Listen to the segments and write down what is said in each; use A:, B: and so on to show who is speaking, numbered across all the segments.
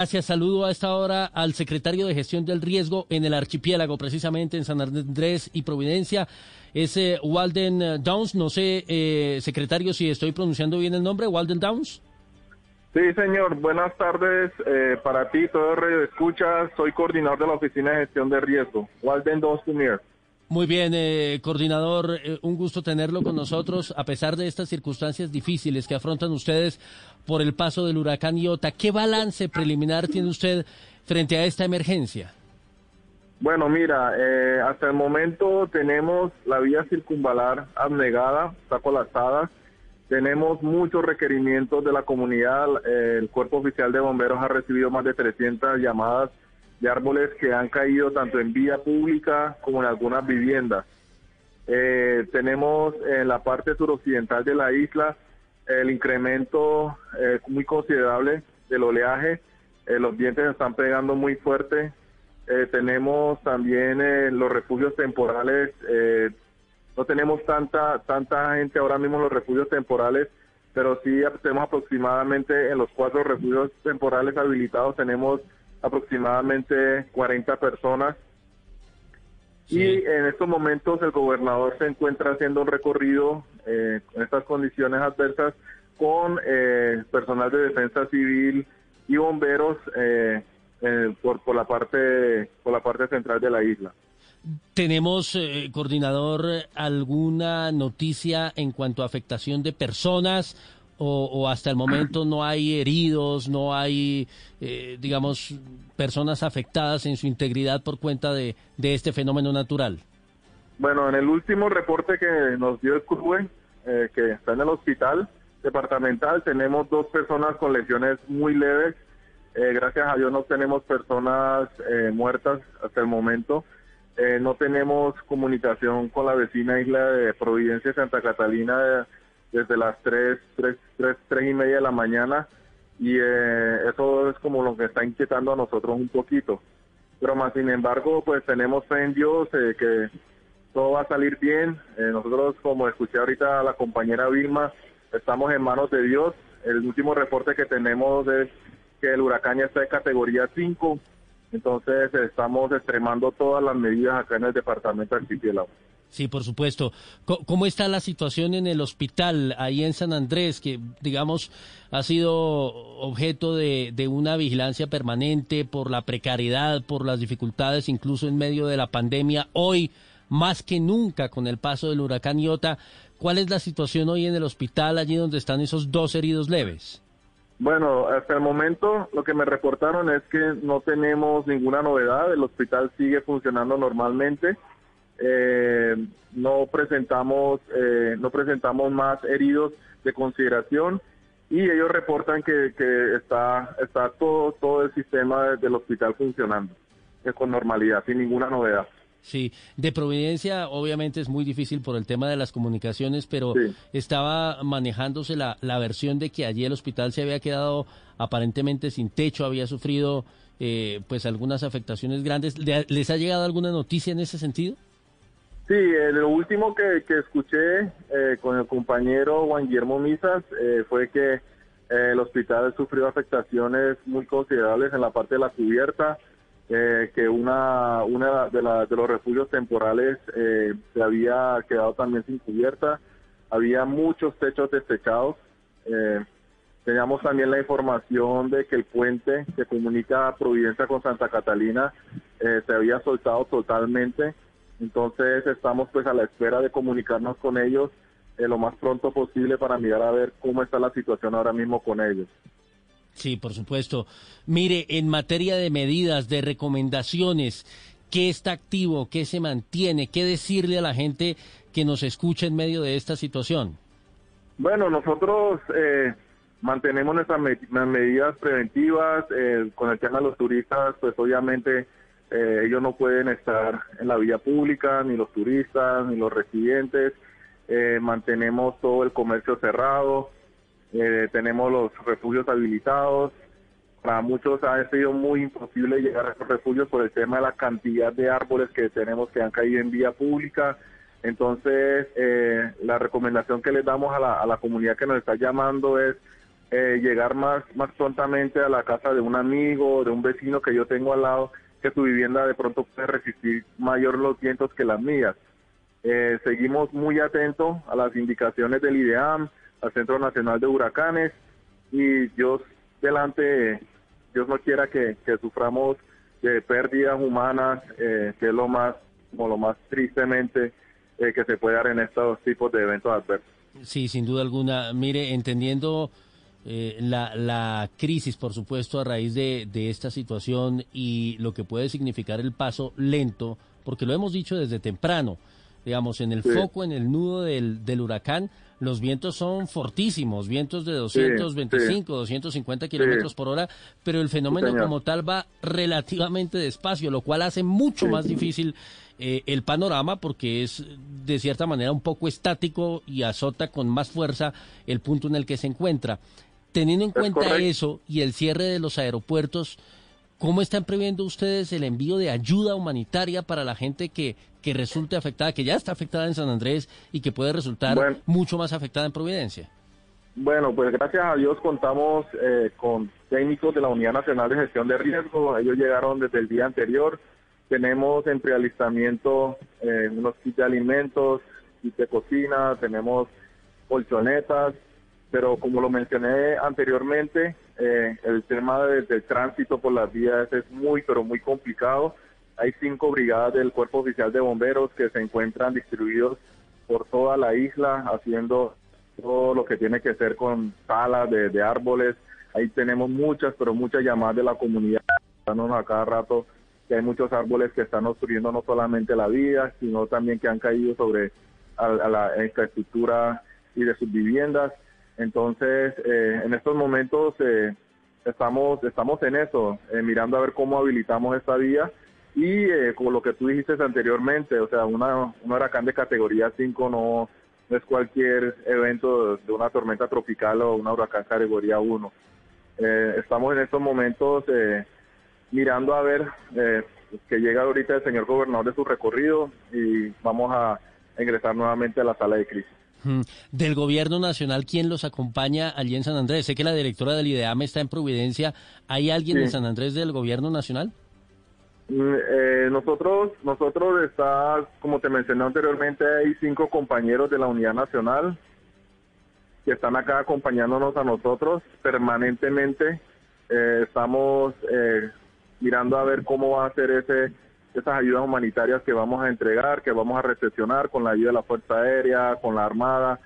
A: Gracias. Saludo a esta hora al secretario de Gestión del Riesgo en el archipiélago, precisamente en San Andrés y Providencia. Es eh, Walden eh, Downs. No sé, eh, secretario, si estoy pronunciando bien el nombre. Walden Downs.
B: Sí, señor. Buenas tardes eh, para ti, todo el radio escucha. Soy coordinador de la Oficina de Gestión de Riesgo, Walden Downs Premier.
A: Muy bien, eh, coordinador, eh, un gusto tenerlo con nosotros a pesar de estas circunstancias difíciles que afrontan ustedes por el paso del huracán Iota. ¿Qué balance preliminar tiene usted frente a esta emergencia?
B: Bueno, mira, eh, hasta el momento tenemos la vía circunvalar abnegada, está colapsada. Tenemos muchos requerimientos de la comunidad. El Cuerpo Oficial de Bomberos ha recibido más de 300 llamadas de árboles que han caído tanto en vía pública como en algunas viviendas. Eh, tenemos en la parte suroccidental de la isla el incremento eh, muy considerable del oleaje. Eh, los vientos están pegando muy fuerte. Tenemos también los refugios temporales. no tenemos tanta tanta gente ahora mismo en los refugios temporales, pero sí tenemos aproximadamente en los cuatro refugios temporales habilitados tenemos aproximadamente 40 personas.
A: Sí.
B: Y en estos momentos el gobernador se encuentra haciendo un recorrido eh, en estas condiciones adversas con eh, personal de defensa civil y bomberos eh, eh, por, por la parte por la parte central de la isla.
A: ¿Tenemos, eh, coordinador, alguna noticia en cuanto a afectación de personas o, o hasta el momento no hay heridos, no hay, eh, digamos, personas afectadas en su integridad por cuenta de, este fenómeno natural?
B: Bueno, en el último reporte que nos dio el CURBE, eh, que está en el hospital departamental, tenemos dos personas con lesiones muy leves. Eh, gracias a Dios no tenemos personas eh, muertas hasta el momento. No tenemos comunicación con la vecina isla de Providencia Santa Catalina desde las 3, 3, 3, 3 y media de la mañana y eh, eso es como lo que está inquietando a nosotros un poquito. Pero más sin embargo, pues tenemos fe en Dios eh, que todo va a salir bien. Eh, nosotros, como escuché ahorita a la compañera Vilma, estamos en manos de Dios. El último reporte que tenemos es que el huracán ya está de categoría 5, entonces estamos extremando todas las medidas acá en el departamento de archipiélago.
A: Sí, por supuesto. ¿Cómo está la situación en el hospital ahí en San Andrés, que digamos ha sido objeto de una vigilancia permanente por la precariedad, por las dificultades, incluso en medio de la pandemia? Hoy, más que nunca, con el paso del huracán Iota, ¿cuál es la situación hoy en el hospital, allí donde están esos dos heridos leves?
B: Bueno, hasta el momento lo que me reportaron es que no tenemos ninguna novedad, el hospital sigue funcionando normalmente, eh, no presentamos eh, no presentamos más heridos de consideración y ellos reportan que, que está está todo todo el sistema del hospital funcionando eh, con normalidad, sin ninguna novedad.
A: Sí, de Providencia obviamente es muy difícil por el tema de las comunicaciones, pero
B: Sí.
A: estaba manejándose la, la versión de que allí el hospital se había quedado aparentemente sin techo, había sufrido eh, pues algunas afectaciones grandes. ¿Le- ¿Les ha llegado alguna noticia en ese sentido?
B: Sí, eh, lo último que, escuché eh, con el compañero Juan Guillermo Misas eh, fue que el hospital sufrió afectaciones muy considerables en la parte de la cubierta, que una, una de, la- de los refugios temporales se había quedado también sin cubierta, había muchos techos destechados. teníamos también la información de que el puente que comunica Providencia con Santa Catalina se había soltado totalmente. Entonces estamos pues a la espera de comunicarnos con ellos eh, lo más pronto posible para mirar a ver cómo está la situación ahora mismo con ellos.
A: Sí, por supuesto. Mire, en materia de medidas, de recomendaciones, ¿qué está activo? ¿Qué se mantiene? ¿Qué decirle a la gente que nos escucha en medio de esta situación?
B: Bueno, nosotros eh, mantenemos nuestras medidas preventivas. Eh, con el tema de los turistas, pues obviamente eh, ellos no pueden estar en la vía pública, ni los turistas, ni los residentes. Eh, mantenemos todo el comercio cerrado, tenemos los refugios habilitados. Para muchos ha sido muy imposible llegar a estos refugios por el tema de la cantidad de árboles que tenemos que han caído en vía pública. Entonces, la recomendación que les damos a la, a la comunidad que nos está llamando es eh, llegar más, más prontamente a la casa de un amigo, de un vecino que yo tengo al lado, que su vivienda de pronto puede resistir mayor los vientos que las mías. Eh, seguimos muy atentos a las indicaciones del IDEAM, al Centro Nacional de Huracanes, y Dios delante, Dios no quiera que, suframos de pérdidas humanas, eh, que es lo más, como lo más tristemente que se puede dar en estos tipos de eventos adversos.
A: Sí, sin duda alguna. Mire, entendiendo eh, la, la, crisis, por supuesto, a raíz de, de, esta situación y lo que puede significar el paso lento, porque lo hemos dicho desde temprano, digamos, en el foco, en el nudo del, del, huracán, los vientos son fortísimos, vientos de 225, 250 kilómetros por hora, pero el fenómeno como tal va relativamente despacio, lo cual hace mucho más difícil eh, el panorama porque es de cierta manera un poco estático y azota con más fuerza el punto en el que se encuentra. Teniendo en cuenta eso y el cierre de los aeropuertos, ¿cómo están previendo ustedes el envío de ayuda humanitaria para la gente que, que resulte afectada, que ya está afectada en San Andrés y que puede resultar mucho más afectada en Providencia?
B: Bueno, pues gracias a Dios contamos eh, con técnicos de la Unidad Nacional de Gestión de Riesgo. Ellos llegaron desde el día anterior. Tenemos en prealistamiento eh, unos kits de alimentos, kits de cocina, tenemos colchonetas, pero como lo mencioné anteriormente, eh, el tema del tránsito por las vías es muy, pero muy complicado. Hay cinco brigadas del Cuerpo Oficial de Bomberos que se encuentran distribuidos por toda la isla haciendo todo lo que tiene que ver con salas de, árboles. Ahí tenemos muchas, pero muchas llamadas de la comunidad a cada rato que hay muchos árboles que están obstruyendo no solamente la vía, sino también que han caído sobre la infraestructura y de sus viviendas. Entonces, eh, en estos momentos eh, estamos, estamos en eso, eh, mirando a ver cómo habilitamos esta vía y como lo que tú dijiste anteriormente, o sea, un huracán de categoría 5 no, es cualquier evento de una tormenta tropical o una huracán categoría 1. estamos en estos momentos mirando a ver que llega ahorita el señor gobernador de su recorrido y vamos a ingresar nuevamente a la sala de crisis.
A: Del gobierno nacional, ¿quién los acompaña allí en San Andrés? Sé que la directora del IDEAM está en Providencia. ¿Hay alguien en San Andrés del gobierno nacional?
B: Mm, eh, nosotros, nosotros está, como te mencioné anteriormente, hay cinco compañeros de la Unidad Nacional que están acá acompañándonos a nosotros permanentemente. Eh, estamos eh, mirando a ver cómo va a ser ese esas ayudas humanitarias que vamos a entregar, que vamos a recepcionar con la ayuda de la Fuerza Aérea, con la Armada,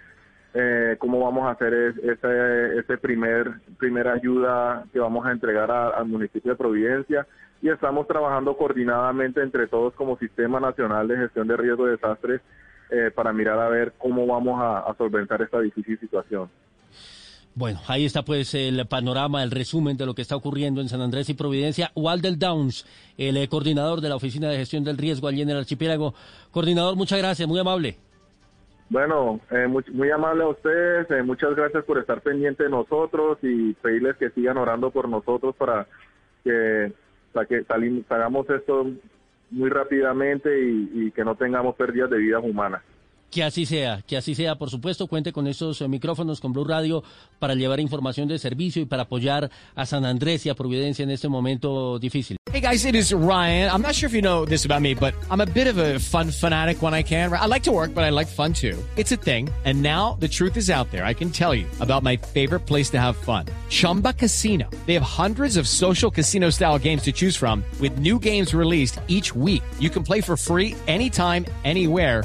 B: eh, cómo vamos a hacer ese, ese primer primera ayuda que vamos a entregar al municipio de Providencia y estamos trabajando coordinadamente entre todos como Sistema Nacional de Gestión de Riesgo de Desastres eh, para mirar a ver cómo vamos a solventar esta difícil situación.
A: Bueno, ahí está pues el panorama, el resumen de lo que está ocurriendo en San Andrés y Providencia. Walder Downs, el eh, coordinador de la Oficina de Gestión del Riesgo allí en el archipiélago. Coordinador, muchas gracias, muy amable.
B: Bueno, eh, muy, amable a ustedes, eh, muchas gracias por estar pendiente de nosotros y pedirles que sigan orando por nosotros para que, para que hagamos esto muy rápidamente y que no tengamos pérdidas de vidas humanas.
A: Que así sea, que así sea. Por supuesto, cuente con estos eh, micrófonos con Blue Radio para llevar información de servicio y para apoyar a San Andrés y a Providencia en este momento difícil.
C: Hey guys, it is Ryan. I'm not sure if you know this about me, but I'm a bit of a fun fanatic when I can. I like to work, but I like fun too. It's a thing. And now the truth is out there. I can tell you about my favorite place to have fun. Chumba Casino. They have hundreds of social casino style games to choose from with new games released each week. You can play for free anytime, anywhere